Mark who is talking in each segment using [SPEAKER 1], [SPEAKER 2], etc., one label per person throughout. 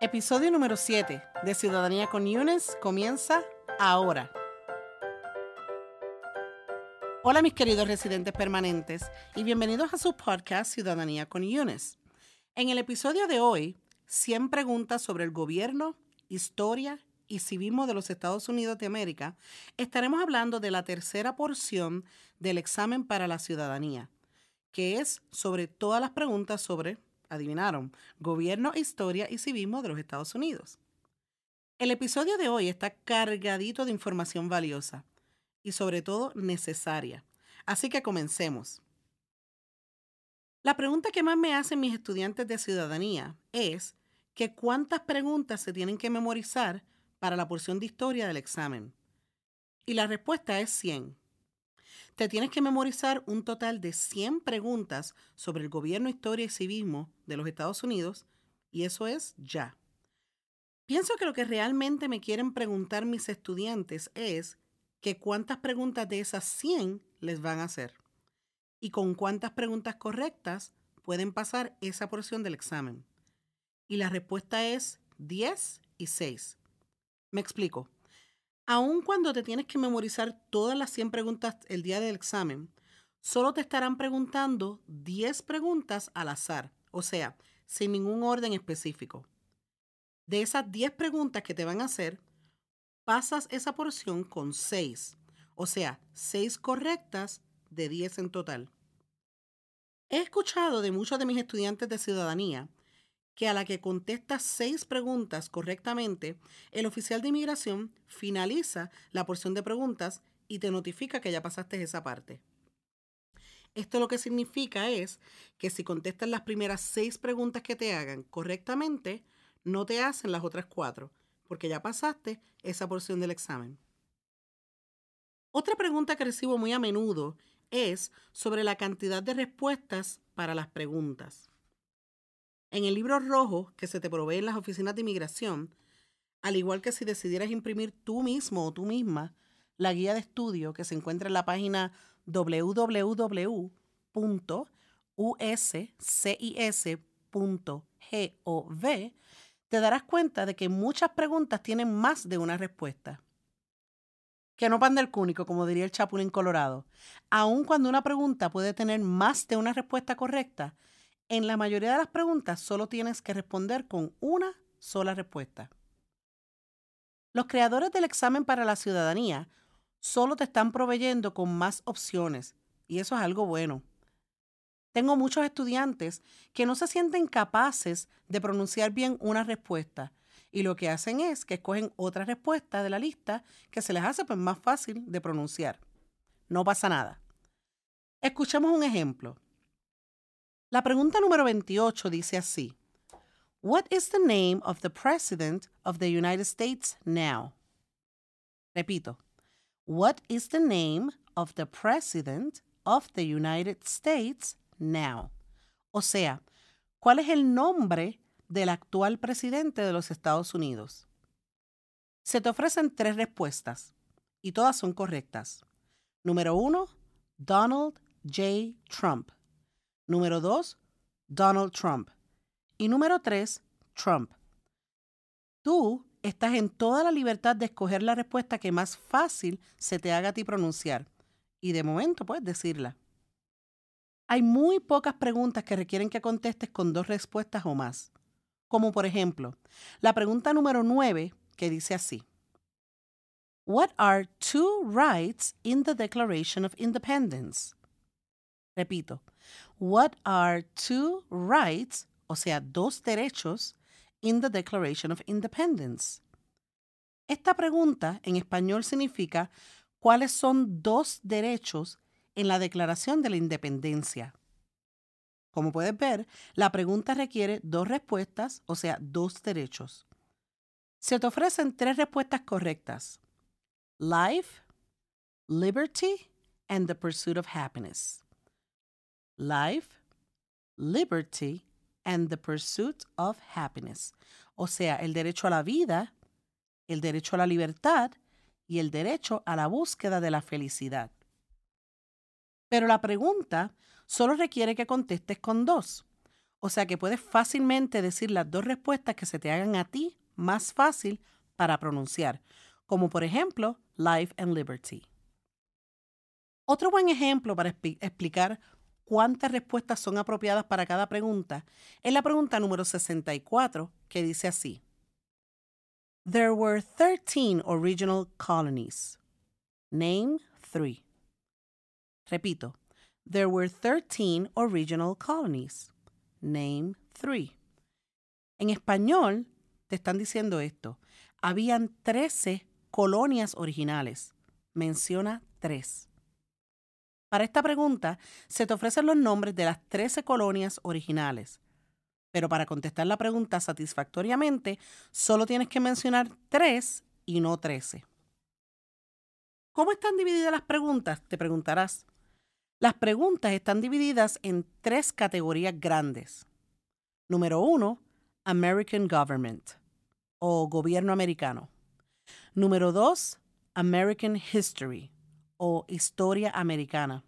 [SPEAKER 1] Episodio número 7 de Ciudadanía con Yunes comienza ahora. Hola mis queridos residentes permanentes y bienvenidos a su podcast Ciudadanía con Yunes. En el episodio de hoy, 100 preguntas sobre el gobierno, historia y civismo de los Estados Unidos de América, estaremos hablando de la tercera porción del examen para la ciudadanía, que es sobre todas las preguntas sobre adivinaron, gobierno, historia y civismo de los Estados Unidos. El episodio de hoy está cargadito de información valiosa y sobre todo necesaria. Así que comencemos. La pregunta que más me hacen mis estudiantes de ciudadanía es que cuántas preguntas se tienen que memorizar para la porción de historia del examen. Y la respuesta es 100. Te tienes que memorizar un total de 100 preguntas sobre el gobierno, historia y civismo de los Estados Unidos y eso es ya. Pienso que lo que realmente me quieren preguntar mis estudiantes es que cuántas preguntas de esas 100 les van a hacer y con cuántas preguntas correctas pueden pasar esa porción del examen. Y la respuesta es 10 y 6. Me explico aun cuando te tienes que memorizar todas las 100 preguntas el día del examen, solo te estarán preguntando 10 preguntas al azar, o sea, sin ningún orden específico. De esas 10 preguntas que te van a hacer, pasas esa porción con 6, o sea, 6 correctas de 10 en total. He escuchado de muchos de mis estudiantes de ciudadanía que a la que contestas seis preguntas correctamente, el oficial de inmigración finaliza la porción de preguntas y te notifica que ya pasaste esa parte. Esto lo que significa es que si contestas las primeras seis preguntas que te hagan correctamente, no te hacen las otras cuatro, porque ya pasaste esa porción del examen. Otra pregunta que recibo muy a menudo es sobre la cantidad de respuestas para las preguntas. En el libro rojo que se te provee en las oficinas de inmigración, al igual que si decidieras imprimir tú mismo o tú misma la guía de estudio que se encuentra en la página www.uscis.gov, te darás cuenta de que muchas preguntas tienen más de una respuesta. Que no pan del cúnico, como diría el Chapulín Colorado. Aun cuando una pregunta puede tener más de una respuesta correcta, en la mayoría de las preguntas solo tienes que responder con una sola respuesta. Los creadores del examen para la ciudadanía solo te están proveyendo con más opciones y eso es algo bueno. Tengo muchos estudiantes que no se sienten capaces de pronunciar bien una respuesta y lo que hacen es que escogen otra respuesta de la lista que se les hace pues, más fácil de pronunciar. No pasa nada. Escuchemos un ejemplo. La pregunta número 28 dice así. What is the name of the President of the United States now? Repito. What is the name of the President of the United States now? O sea, ¿cuál es el nombre del actual presidente de los Estados Unidos? Se te ofrecen tres respuestas y todas son correctas. Número uno, Donald J. Trump. Número 2, Donald Trump. Y número 3, Trump. Tú estás en toda la libertad de escoger la respuesta que más fácil se te haga a ti pronunciar. Y de momento puedes decirla. Hay muy pocas preguntas que requieren que contestes con dos respuestas o más. Como por ejemplo, la pregunta número 9 que dice así. What are two rights in the Declaration of Independence? Repito, What are two rights, o sea, dos derechos, in the Declaration of Independence? Esta pregunta en español significa ¿cuáles son dos derechos en la Declaración de la Independencia? Como puedes ver, la pregunta requiere dos respuestas, o sea, dos derechos. Se te ofrecen tres respuestas correctas. Life, liberty, and the pursuit of happiness life, liberty, and the pursuit of happiness. O sea, el derecho a la vida, el derecho a la libertad y el derecho a la búsqueda de la felicidad. Pero la pregunta solo requiere que contestes con dos. O sea que puedes fácilmente decir las dos respuestas que se te hagan a ti más fácil para pronunciar, como por ejemplo Life and Liberty. Otro buen ejemplo para explicar cuántas respuestas son apropiadas para cada pregunta es la pregunta número 64, que dice así. There were 13 original colonies. Name three. Repito. There were 13 original colonies. Name three. En español te están diciendo esto. Habían 13 colonias originales. Menciona tres. Para esta pregunta se te ofrecen los nombres de las 13 colonias originales. Pero para contestar la pregunta satisfactoriamente, solo tienes que mencionar tres y no 13. ¿Cómo están divididas las preguntas? Te preguntarás. Las preguntas están divididas en tres categorías grandes. Número uno, American Government o gobierno americano. Número dos, American History o historia americana.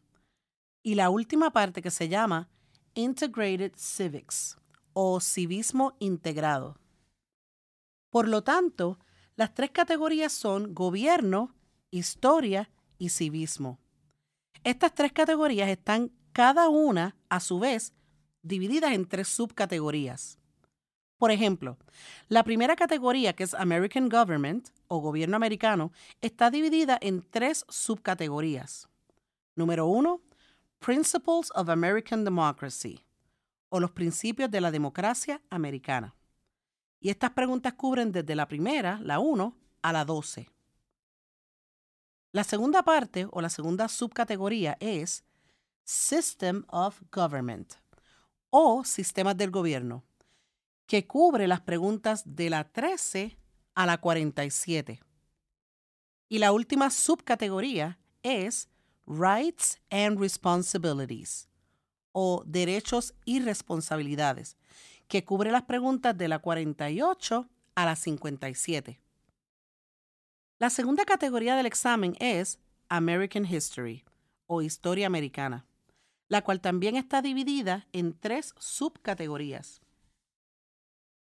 [SPEAKER 1] Y la última parte que se llama Integrated Civics o civismo integrado. Por lo tanto, las tres categorías son gobierno, historia y civismo. Estas tres categorías están cada una, a su vez, divididas en tres subcategorías. Por ejemplo, la primera categoría, que es American Government o gobierno americano, está dividida en tres subcategorías. Número uno, Principles of American Democracy o los principios de la democracia americana. Y estas preguntas cubren desde la primera, la 1, a la 12. La segunda parte o la segunda subcategoría es System of Government o sistemas del gobierno que cubre las preguntas de la 13 a la 47. Y la última subcategoría es Rights and Responsibilities o Derechos y Responsabilidades, que cubre las preguntas de la 48 a la 57. La segunda categoría del examen es American History o Historia Americana, la cual también está dividida en tres subcategorías.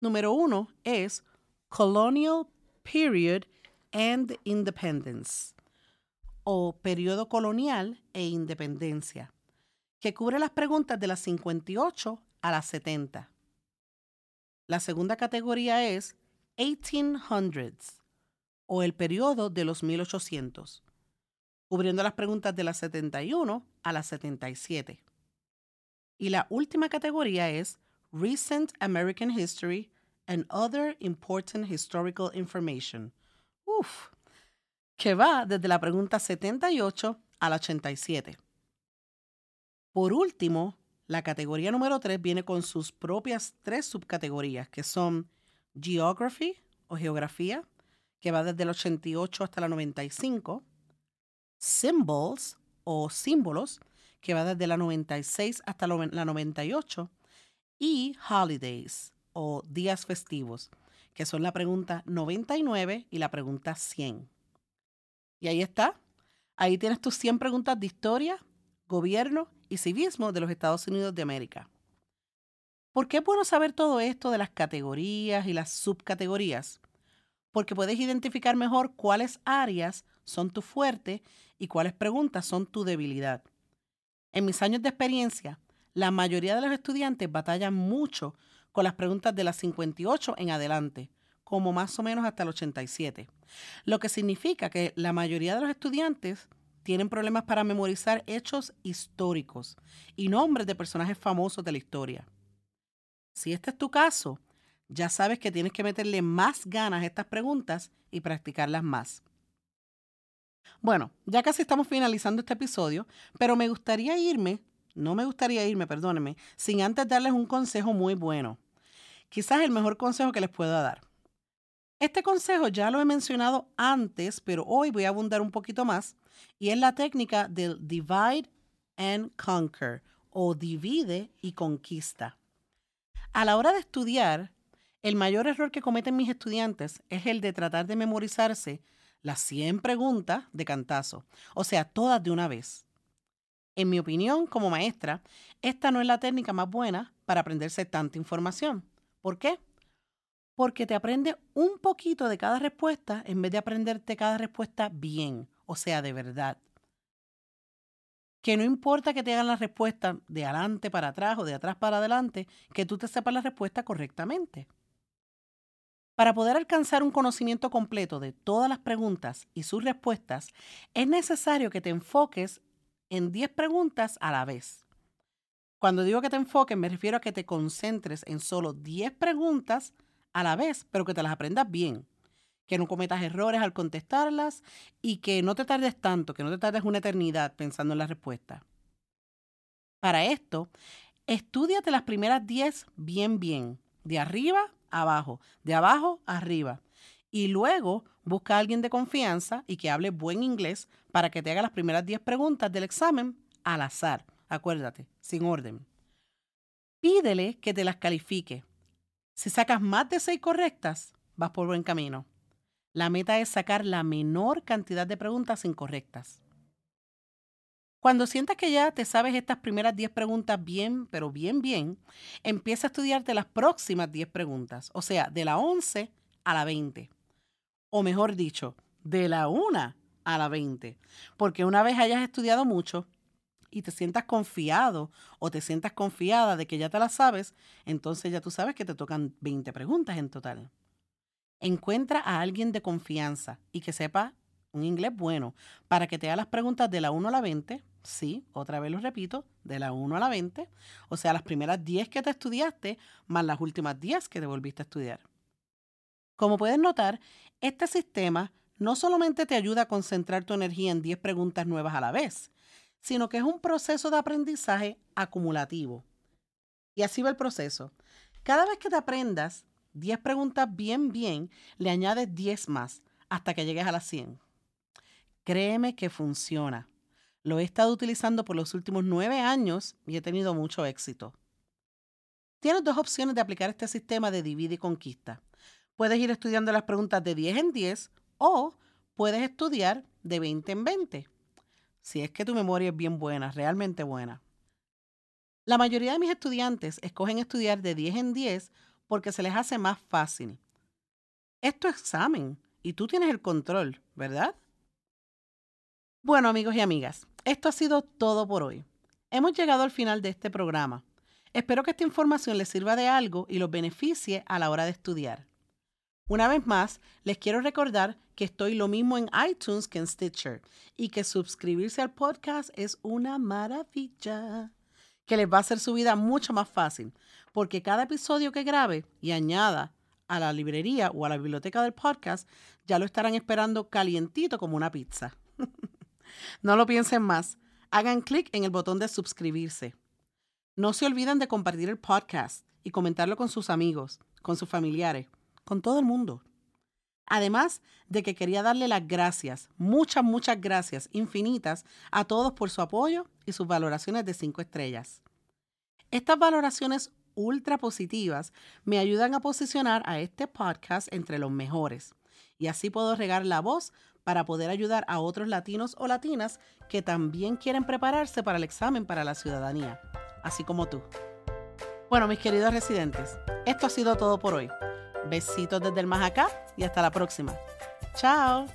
[SPEAKER 1] Número uno es Colonial Period and Independence o periodo colonial e independencia, que cubre las preguntas de las 58 a las 70. La segunda categoría es 1800s o el periodo de los 1800, cubriendo las preguntas de las 71 a las 77. Y la última categoría es Recent American History and Other Important Historical Information. Uf, que va desde la pregunta 78 a la 87. Por último, la categoría número 3 viene con sus propias tres subcategorías, que son Geography o Geografía, que va desde el 88 hasta la 95, Symbols o Símbolos, que va desde la 96 hasta la 98, y holidays o días festivos, que son la pregunta 99 y la pregunta 100. Y ahí está. Ahí tienes tus 100 preguntas de historia, gobierno y civismo de los Estados Unidos de América. ¿Por qué es bueno saber todo esto de las categorías y las subcategorías? Porque puedes identificar mejor cuáles áreas son tu fuerte y cuáles preguntas son tu debilidad. En mis años de experiencia, la mayoría de los estudiantes batallan mucho con las preguntas de las 58 en adelante, como más o menos hasta el 87. Lo que significa que la mayoría de los estudiantes tienen problemas para memorizar hechos históricos y nombres de personajes famosos de la historia. Si este es tu caso, ya sabes que tienes que meterle más ganas a estas preguntas y practicarlas más. Bueno, ya casi estamos finalizando este episodio, pero me gustaría irme no me gustaría irme, perdónenme, sin antes darles un consejo muy bueno. Quizás el mejor consejo que les pueda dar. Este consejo ya lo he mencionado antes, pero hoy voy a abundar un poquito más, y es la técnica del divide and conquer, o divide y conquista. A la hora de estudiar, el mayor error que cometen mis estudiantes es el de tratar de memorizarse las 100 preguntas de cantazo, o sea, todas de una vez. En mi opinión, como maestra, esta no es la técnica más buena para aprenderse tanta información. ¿Por qué? Porque te aprende un poquito de cada respuesta en vez de aprenderte cada respuesta bien, o sea, de verdad. Que no importa que te hagan la respuesta de adelante para atrás o de atrás para adelante, que tú te sepas la respuesta correctamente. Para poder alcanzar un conocimiento completo de todas las preguntas y sus respuestas, es necesario que te enfoques en 10 preguntas a la vez. Cuando digo que te enfoques, me refiero a que te concentres en solo 10 preguntas a la vez, pero que te las aprendas bien. Que no cometas errores al contestarlas y que no te tardes tanto, que no te tardes una eternidad pensando en la respuesta. Para esto, estudiate las primeras 10 bien, bien, de arriba abajo, de abajo arriba. Y luego busca a alguien de confianza y que hable buen inglés para que te haga las primeras 10 preguntas del examen al azar. Acuérdate, sin orden. Pídele que te las califique. Si sacas más de 6 correctas, vas por buen camino. La meta es sacar la menor cantidad de preguntas incorrectas. Cuando sientas que ya te sabes estas primeras 10 preguntas bien, pero bien, bien, empieza a estudiarte las próximas 10 preguntas, o sea, de la 11 a la 20. O mejor dicho, de la 1 a la 20. Porque una vez hayas estudiado mucho y te sientas confiado o te sientas confiada de que ya te las sabes, entonces ya tú sabes que te tocan 20 preguntas en total. Encuentra a alguien de confianza y que sepa un inglés bueno para que te haga las preguntas de la 1 a la 20 Sí, otra vez lo repito, de la 1 a la 20, o sea, las primeras 10 que te estudiaste más las últimas 10 que te volviste a estudiar. Como puedes notar, este sistema no solamente te ayuda a concentrar tu energía en 10 preguntas nuevas a la vez, sino que es un proceso de aprendizaje acumulativo. Y así va el proceso. Cada vez que te aprendas 10 preguntas bien, bien, le añades 10 más hasta que llegues a las 100. Créeme que funciona. Lo he estado utilizando por los últimos nueve años y he tenido mucho éxito. Tienes dos opciones de aplicar este sistema de divide y conquista. Puedes ir estudiando las preguntas de 10 en 10 o puedes estudiar de 20 en 20. Si es que tu memoria es bien buena, realmente buena. La mayoría de mis estudiantes escogen estudiar de 10 en 10 porque se les hace más fácil. Es tu examen y tú tienes el control, ¿verdad? Bueno amigos y amigas, esto ha sido todo por hoy. Hemos llegado al final de este programa. Espero que esta información les sirva de algo y los beneficie a la hora de estudiar. Una vez más, les quiero recordar que estoy lo mismo en iTunes que en Stitcher y que suscribirse al podcast es una maravilla, que les va a hacer su vida mucho más fácil, porque cada episodio que grabe y añada a la librería o a la biblioteca del podcast, ya lo estarán esperando calientito como una pizza. No lo piensen más. Hagan clic en el botón de suscribirse. No se olviden de compartir el podcast y comentarlo con sus amigos, con sus familiares, con todo el mundo. Además de que quería darle las gracias, muchas, muchas gracias infinitas a todos por su apoyo y sus valoraciones de cinco estrellas. Estas valoraciones ultra positivas me ayudan a posicionar a este podcast entre los mejores y así puedo regar la voz para poder ayudar a otros latinos o latinas que también quieren prepararse para el examen para la ciudadanía, así como tú. Bueno, mis queridos residentes, esto ha sido todo por hoy. Besitos desde el más acá y hasta la próxima. Chao.